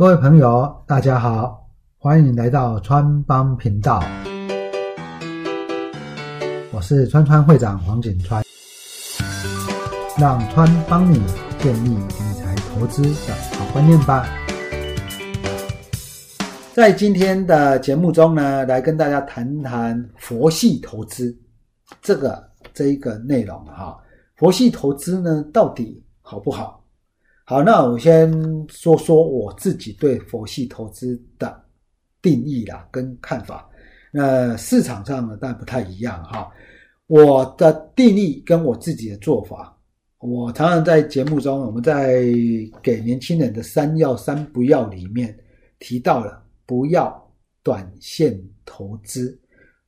各位朋友，大家好，欢迎来到川帮频道，我是川川会长黄景川，让川帮你建立理财投资的好观念吧。在今天的节目中呢，来跟大家谈谈佛系投资这个这一个内容哈。佛系投资呢，到底好不好？好，那我先说说我自己对佛系投资的定义啦，跟看法。那市场上呢，但不太一样哈。我的定义跟我自己的做法，我常常在节目中，我们在给年轻人的三要三不要里面提到了，不要短线投资。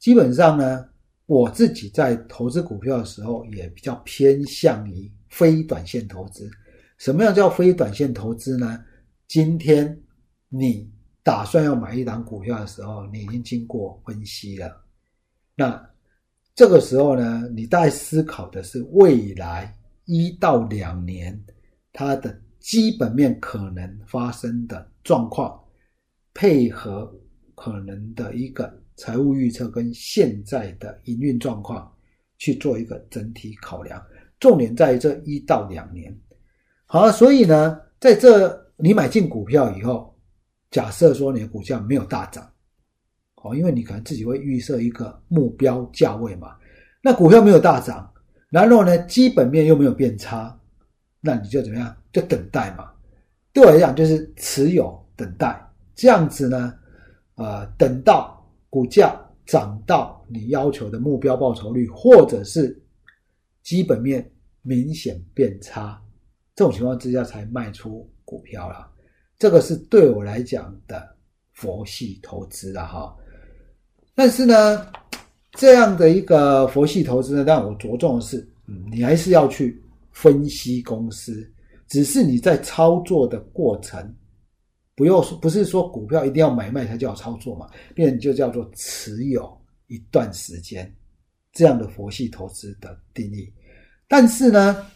基本上呢，我自己在投资股票的时候，也比较偏向于非短线投资。什么样叫非短线投资呢？今天你打算要买一档股票的时候，你已经经过分析了。那这个时候呢，你在思考的是未来一到两年它的基本面可能发生的状况，配合可能的一个财务预测跟现在的营运状况去做一个整体考量。重点在于这一到两年。好，所以呢，在这你买进股票以后，假设说你的股价没有大涨，哦，因为你可能自己会预设一个目标价位嘛，那股票没有大涨，然后呢，基本面又没有变差，那你就怎么样？就等待嘛。对我来讲，就是持有等待，这样子呢，呃，等到股价涨到你要求的目标报酬率，或者是基本面明显变差。这种情况之下才卖出股票了，这个是对我来讲的佛系投资了哈。但是呢，这样的一个佛系投资呢，让我着重的是，嗯，你还是要去分析公司，只是你在操作的过程，不用不是说股票一定要买卖才叫操作嘛，便就叫做持有一段时间，这样的佛系投资的定义。但是呢。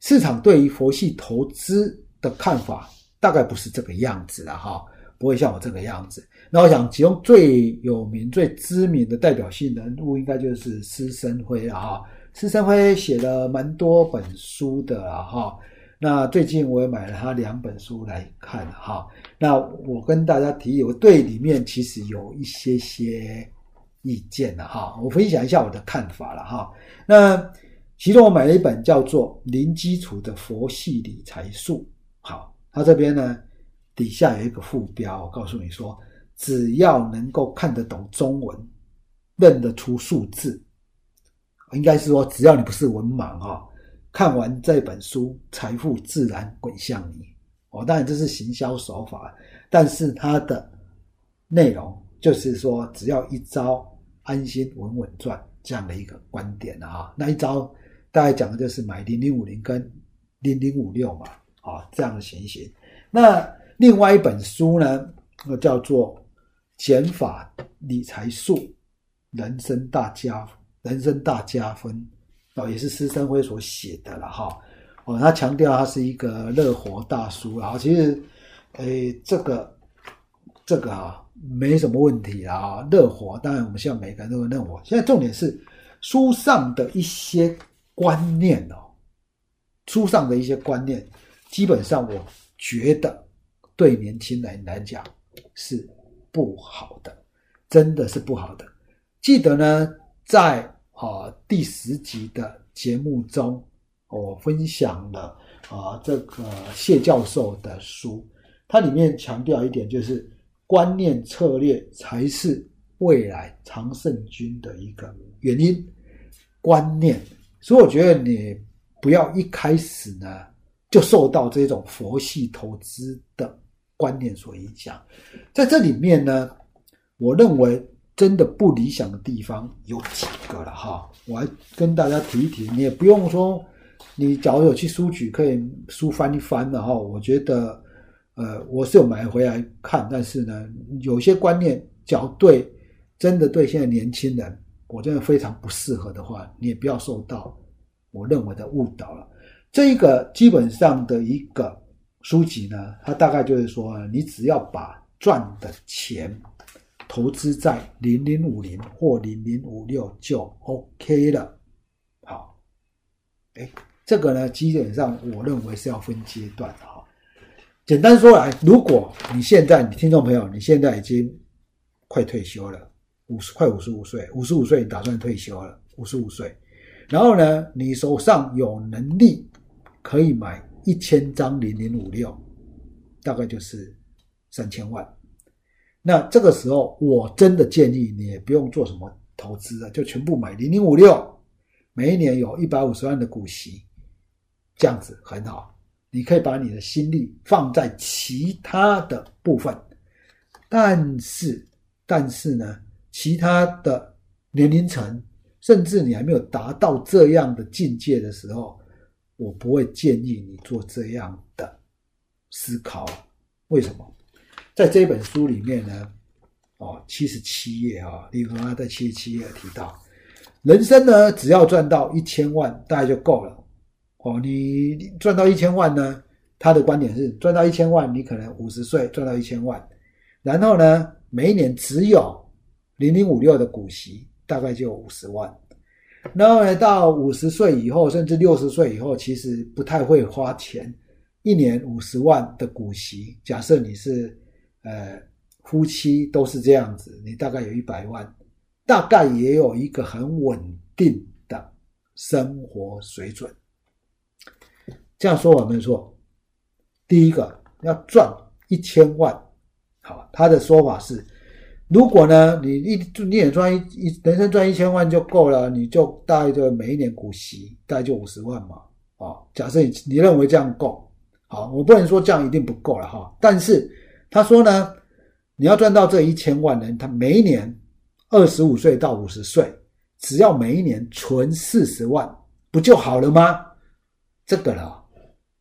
市场对于佛系投资的看法大概不是这个样子了哈，不会像我这个样子。那我想其中最有名、最知名的代表性人物，应该就是施生辉了哈。施生辉写了蛮多本书的哈。那最近我也买了他两本书来看哈。那我跟大家提，我对里面其实有一些些意见了哈。我分享一下我的看法了哈。那。其中我买了一本叫做《零基础的佛系理财术》。好，它这边呢底下有一个副标，告诉你说，只要能够看得懂中文，认得出数字，应该是说只要你不是文盲哈，看完这本书，财富自然滚向你。哦，当然这是行销手法，但是它的内容就是说，只要一招，安心稳稳赚这样的一个观点啊。那一招。大概讲的就是买零零五零跟零零五六嘛，啊，这样的情形。那另外一本书呢，叫做《减法理财术：人生大加人生大加分》，哦，也是施生辉所写的了哈。哦，他强调他是一个乐活大叔啊，其实，诶，这个这个啊，没什么问题啊，乐活。当然，我们希望每个人都能乐活。现在重点是书上的一些。观念哦，书上的一些观念，基本上我觉得对年轻人来讲是不好的，真的是不好的。记得呢，在啊第十集的节目中，我分享了啊这个谢教授的书，它里面强调一点，就是观念策略才是未来常胜军的一个原因，观念。所以我觉得你不要一开始呢就受到这种佛系投资的观念所影响，在这里面呢，我认为真的不理想的地方有几个了哈，我还跟大家提一提，你也不用说，你假如有去书局可以书翻一翻的哈，我觉得呃我是有买回来看，但是呢有些观念较对，真的对现在年轻人。我真的非常不适合的话，你也不要受到我认为的误导了。这一个基本上的一个书籍呢，它大概就是说，你只要把赚的钱投资在零零五零或零零五六就 OK 了。好，哎，这个呢，基本上我认为是要分阶段的哈。简单说来，如果你现在，你听众朋友，你现在已经快退休了，五十快五十五岁，五十五岁你打算退休了，五十五岁，然后呢，你手上有能力可以买一千张零零五六，大概就是三千万。那这个时候，我真的建议你也不用做什么投资了，就全部买零零五六，每一年有一百五十万的股息，这样子很好。你可以把你的心力放在其他的部分，但是，但是呢，其他的年龄层，甚至你还没有达到这样的境界的时候，我不会建议你做这样的思考。为什么？在这本书里面呢？哦，七十七页啊，李和他在七十七页提到，人生呢，只要赚到一千万，大概就够了。哦，你赚到一千万呢？他的观点是赚到一千万，你可能五十岁赚到一千万，然后呢，每一年只有零零五六的股息，大概就五十万。然后呢，到五十岁以后，甚至六十岁以后，其实不太会花钱，一年五十万的股息。假设你是呃夫妻都是这样子，你大概有一百万，大概也有一个很稳定的生活水准。这样说我没错。第一个要赚一千万，好，他的说法是，如果呢，你一你也赚一一人生赚一千万就够了，你就大概就每一年股息大概就五十万嘛，啊，假设你你认为这样够，好，我不能说这样一定不够了哈，但是他说呢，你要赚到这一千万呢，他每一年二十五岁到五十岁，只要每一年存四十万，不就好了吗？这个了。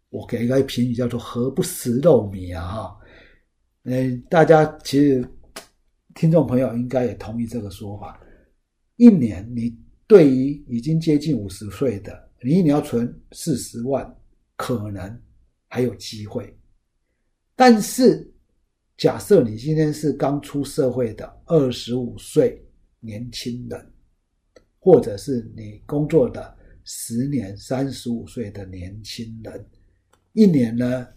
我给一个评语叫做“何不食肉糜”啊哈，嗯，大家其实听众朋友应该也同意这个说法。一年你对于已经接近五十岁的你，一年要存四十万，可能还有机会。但是假设你今天是刚出社会的二十五岁年轻人，或者是你工作的十年三十五岁的年轻人。一年呢，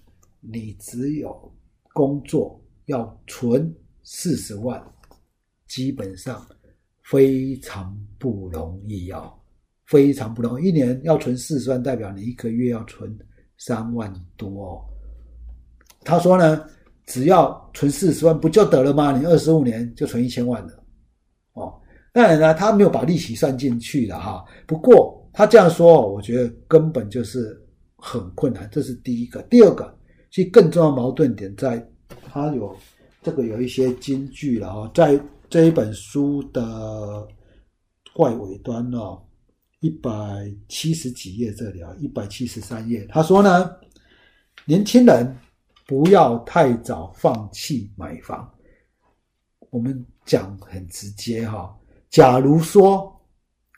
你只有工作要存四十万，基本上非常不容易哦，非常不容易。一年要存四十万，代表你一个月要存三万多。他说呢，只要存四十万不就得了吗？你二十五年就存一千万了。哦，当然呢，他没有把利息算进去的哈。不过他这样说，我觉得根本就是。很困难，这是第一个。第二个，其实更重要矛盾点在，他有这个有一些金句了哈，在这一本书的怪尾端哦，一百七十几页这里啊，一百七十三页，他说呢，年轻人不要太早放弃买房。我们讲很直接哈，假如说，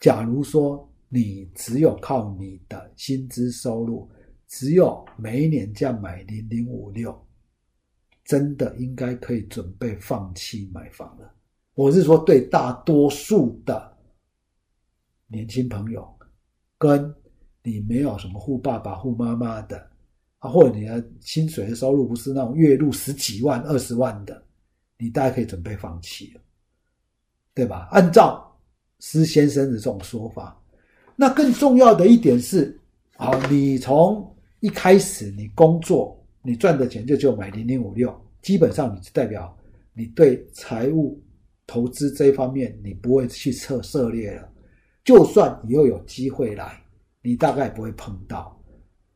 假如说。你只有靠你的薪资收入，只有每一年这样买零零五六，真的应该可以准备放弃买房了。我是说，对大多数的年轻朋友，跟你没有什么护爸爸、护妈妈的啊，或者你的薪水的收入不是那种月入十几万、二十万的，你大概可以准备放弃了，对吧？按照施先生的这种说法。那更重要的一点是，好，你从一开始你工作，你赚的钱就就买零零五六，基本上你代表你对财务投资这一方面你不会去测涉猎了。就算以后有机会来，你大概不会碰到。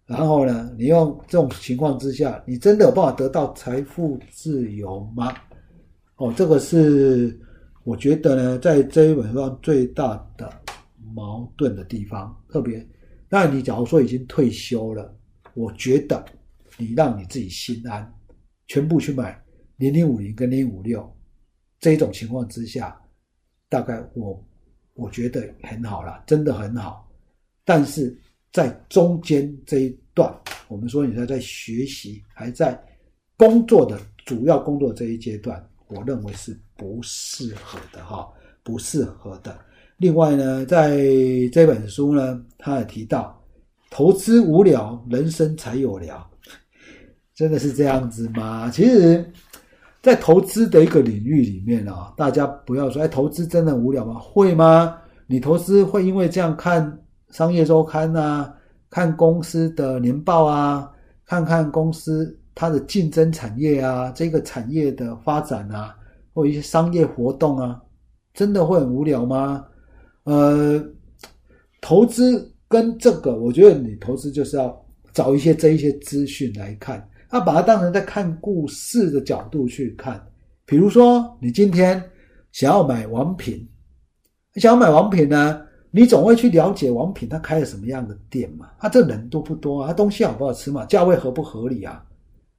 然后呢，你用这种情况之下，你真的有办法得到财富自由吗？哦，这个是我觉得呢，在这一本上最大的。矛盾的地方特别，那你假如说已经退休了，我觉得你让你自己心安，全部去买零零五零跟零五六，这种情况之下，大概我我觉得很好了，真的很好。但是在中间这一段，我们说你在在学习，还在工作的主要工作这一阶段，我认为是不适合的哈，不适合的。另外呢，在这本书呢，他也提到，投资无聊，人生才有聊。真的是这样子吗？其实，在投资的一个领域里面啊，大家不要说，哎，投资真的无聊吗？会吗？你投资会因为这样看商业周刊啊，看公司的年报啊，看看公司它的竞争产业啊，这个产业的发展啊，或一些商业活动啊，真的会很无聊吗？呃，投资跟这个，我觉得你投资就是要找一些这一些资讯来看，要把它当成在看故事的角度去看。比如说，你今天想要买王品，想要买王品呢，你总会去了解王品它开了什么样的店嘛？他这人多不多啊？它东西好不好吃嘛？价位合不合理啊？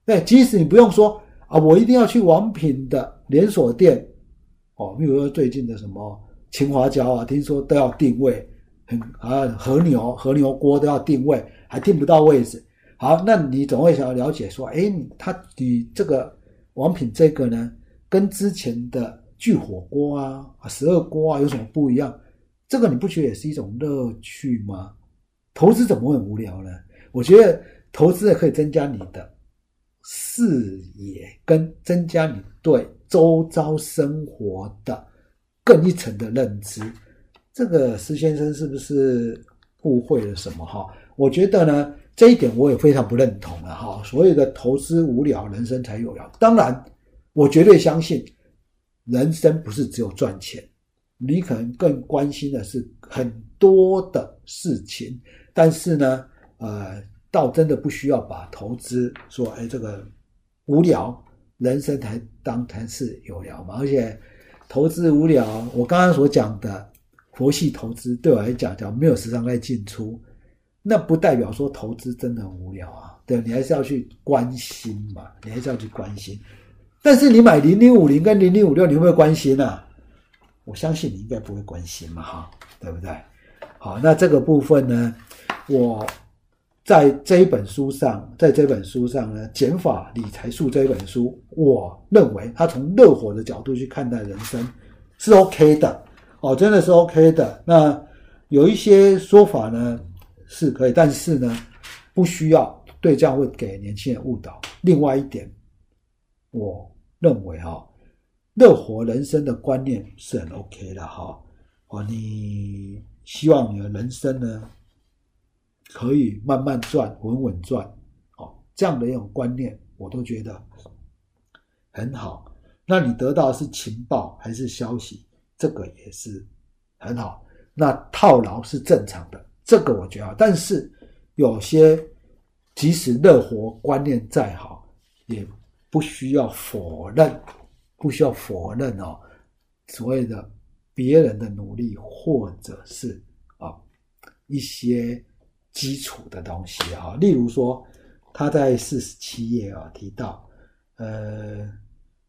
对，即使你不用说啊，我一定要去王品的连锁店哦，比如说最近的什么。青花椒啊，听说都要定位，很啊和牛和牛锅都要定位，还定不到位置。好，那你总会想要了解说，哎，他你这个王品这个呢，跟之前的聚火锅啊、十二锅啊有什么不一样？这个你不觉得也是一种乐趣吗？投资怎么会无聊呢？我觉得投资可以增加你的视野，跟增加你对周遭生活的。更一层的认知，这个施先生是不是误会了什么？哈，我觉得呢，这一点我也非常不认同了。哈，所有的投资无聊，人生才有聊。当然，我绝对相信，人生不是只有赚钱，你可能更关心的是很多的事情。但是呢，呃，倒真的不需要把投资说，哎，这个无聊，人生才当才是有聊嘛，而且。投资无聊，我刚刚所讲的佛系投资对我来讲叫没有时常在进出，那不代表说投资真的很无聊啊。对你还是要去关心嘛，你还是要去关心。但是你买零零五零跟零零五六，你会不会关心呢？我相信你应该不会关心嘛，哈，对不对？好，那这个部分呢，我。在这一本书上，在这本书上呢，《减法理财术》这一本书，我认为他从热火的角度去看待人生是 OK 的哦，真的是 OK 的。那有一些说法呢是可以，但是呢不需要对这样会给年轻人误导。另外一点，我认为哈，热火人生的观念是很 OK 的哈。哦，你希望你的人生呢？可以慢慢赚，稳稳赚，哦，这样的一种观念，我都觉得很好。那你得到的是情报还是消息，这个也是很好。那套牢是正常的，这个我觉得。但是有些即使乐活观念再好，也不需要否认，不需要否认哦，所谓的别人的努力，或者是啊一些。基础的东西啊，例如说，他在四十七页啊提到，呃，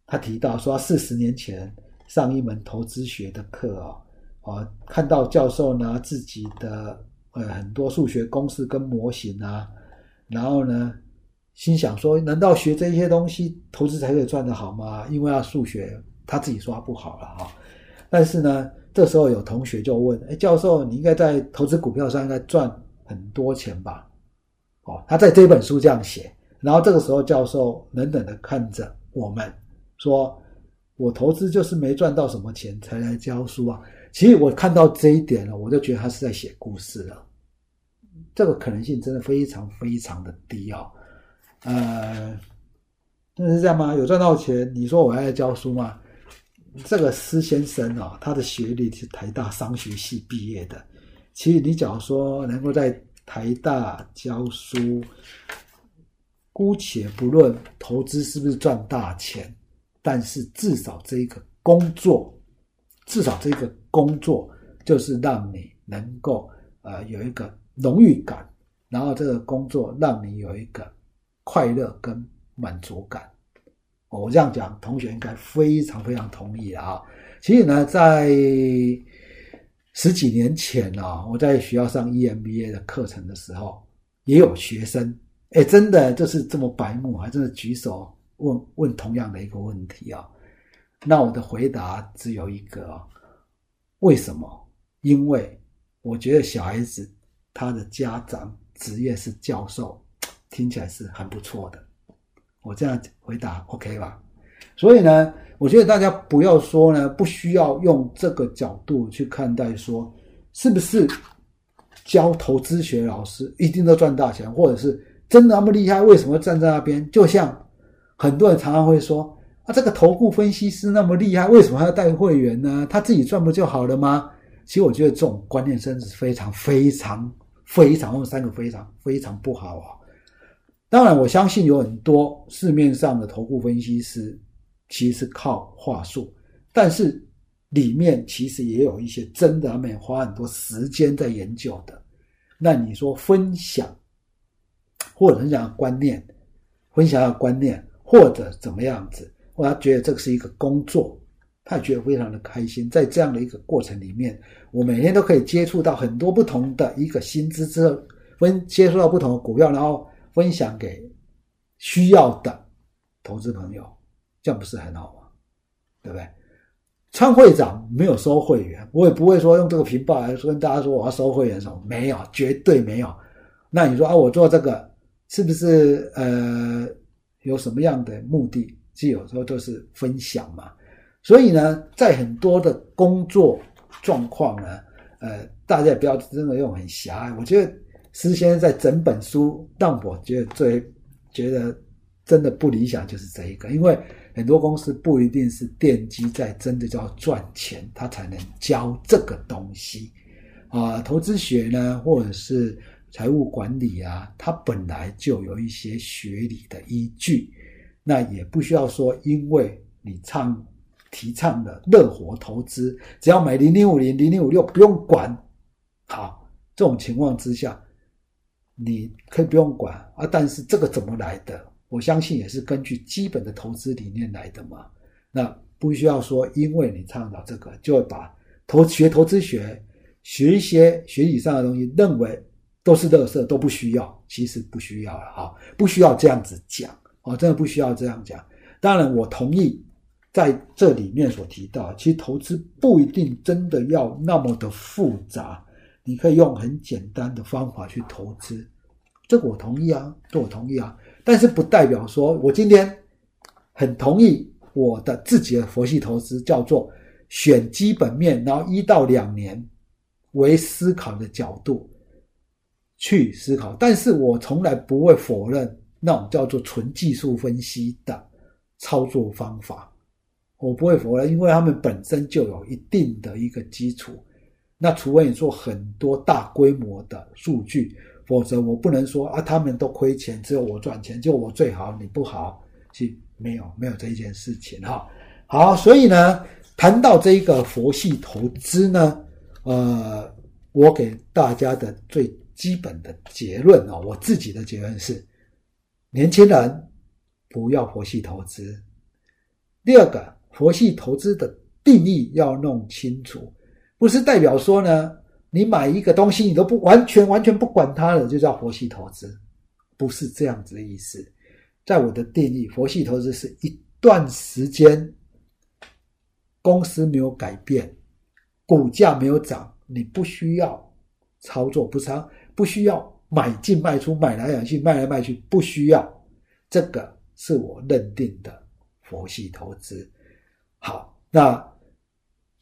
他提到说，四十年前上一门投资学的课啊，啊，看到教授拿自己的呃很多数学公式跟模型啊，然后呢，心想说，难道学这些东西投资才可以赚得好吗？因为啊，数学他自己说他不好了哈，但是呢，这时候有同学就问，哎，教授，你应该在投资股票上应该赚。很多钱吧，哦，他在这本书这样写，然后这个时候教授冷冷的看着我们，说：“我投资就是没赚到什么钱才来教书啊。”其实我看到这一点了，我就觉得他是在写故事了，这个可能性真的非常非常的低啊。呃，真的是这样吗？有赚到钱？你说我要教书吗？这个施先生啊，他的学历是台大商学系毕业的。其实你假如说能够在台大教书，姑且不论投资是不是赚大钱，但是至少这一个工作，至少这个工作就是让你能够呃有一个荣誉感，然后这个工作让你有一个快乐跟满足感。我这样讲，同学应该非常非常同意啊。其实呢，在十几年前啊，我在学校上 EMBA 的课程的时候，也有学生哎，真的就是这么白目，还真的举手问问同样的一个问题啊？那我的回答只有一个：为什么？因为我觉得小孩子他的家长职业是教授，听起来是很不错的。我这样回答 OK 吧？所以呢，我觉得大家不要说呢，不需要用这个角度去看待，说是不是教投资学老师一定都赚大钱，或者是。真的那么厉害？为什么站在那边？就像很多人常常会说：“啊，这个投顾分析师那么厉害，为什么还要带会员呢？他自己赚不就好了吗？”其实我觉得这种观念真是非常、非常、非常用三个非常、非常不好啊！当然，我相信有很多市面上的投顾分析师其实靠话术，但是里面其实也有一些真的他们花很多时间在研究的。那你说分享？或者分享观念，分享的观念，或者怎么样子，我要觉得这个是一个工作，他也觉得非常的开心。在这样的一个过程里面，我每天都可以接触到很多不同的一个新知之后，分接触到不同的股票，然后分享给需要的投资朋友，这样不是很好吗？对不对？川会长没有收会员，我也不会说用这个频道来跟大家说我要收会员什么，没有，绝对没有。那你说啊，我做这个。是不是呃有什么样的目的？其实有时候都是分享嘛。所以呢，在很多的工作状况呢，呃，大家也不要真的用很狭隘。我觉得施先生在整本书让我觉得最觉得真的不理想就是这一个，因为很多公司不一定是奠基在真的叫赚钱，他才能教这个东西啊。投资学呢，或者是。财务管理啊，它本来就有一些学理的依据，那也不需要说，因为你唱提倡的乐活投资，只要买零零五零、零零五六不用管，好，这种情况之下，你可以不用管啊。但是这个怎么来的？我相信也是根据基本的投资理念来的嘛。那不需要说，因为你倡导这个，就会把投学投资学学一些学理上的东西，认为。都是乐色，都不需要。其实不需要了哈，不需要这样子讲哦，真的不需要这样讲。当然，我同意在这里面所提到，其实投资不一定真的要那么的复杂，你可以用很简单的方法去投资。这个我同意啊，这我同意啊。但是不代表说我今天很同意我的自己的佛系投资叫做选基本面，然后一到两年为思考的角度。去思考，但是我从来不会否认那种叫做纯技术分析的操作方法，我不会否认，因为他们本身就有一定的一个基础。那除非你做很多大规模的数据，否则我不能说啊，他们都亏钱，只有我赚钱，就我最好，你不好，是没有没有这一件事情哈。好，所以呢，谈到这一个佛系投资呢，呃，我给大家的最。基本的结论啊，我自己的结论是：年轻人不要佛系投资。第二个，佛系投资的定义要弄清楚，不是代表说呢，你买一个东西你都不完全完全不管它了，就叫佛系投资，不是这样子的意思。在我的定义，佛系投资是一段时间公司没有改变，股价没有涨，你不需要操作不长。不需要买进卖出，买来买去，卖来卖去，不需要。这个是我认定的佛系投资。好，那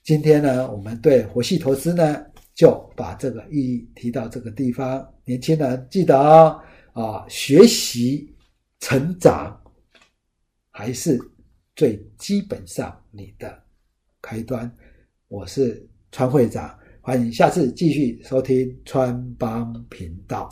今天呢，我们对佛系投资呢，就把这个意义提到这个地方。年轻人记得啊，啊，学习成长还是最基本上你的开端。我是川会长。欢迎下次继续收听川帮频道。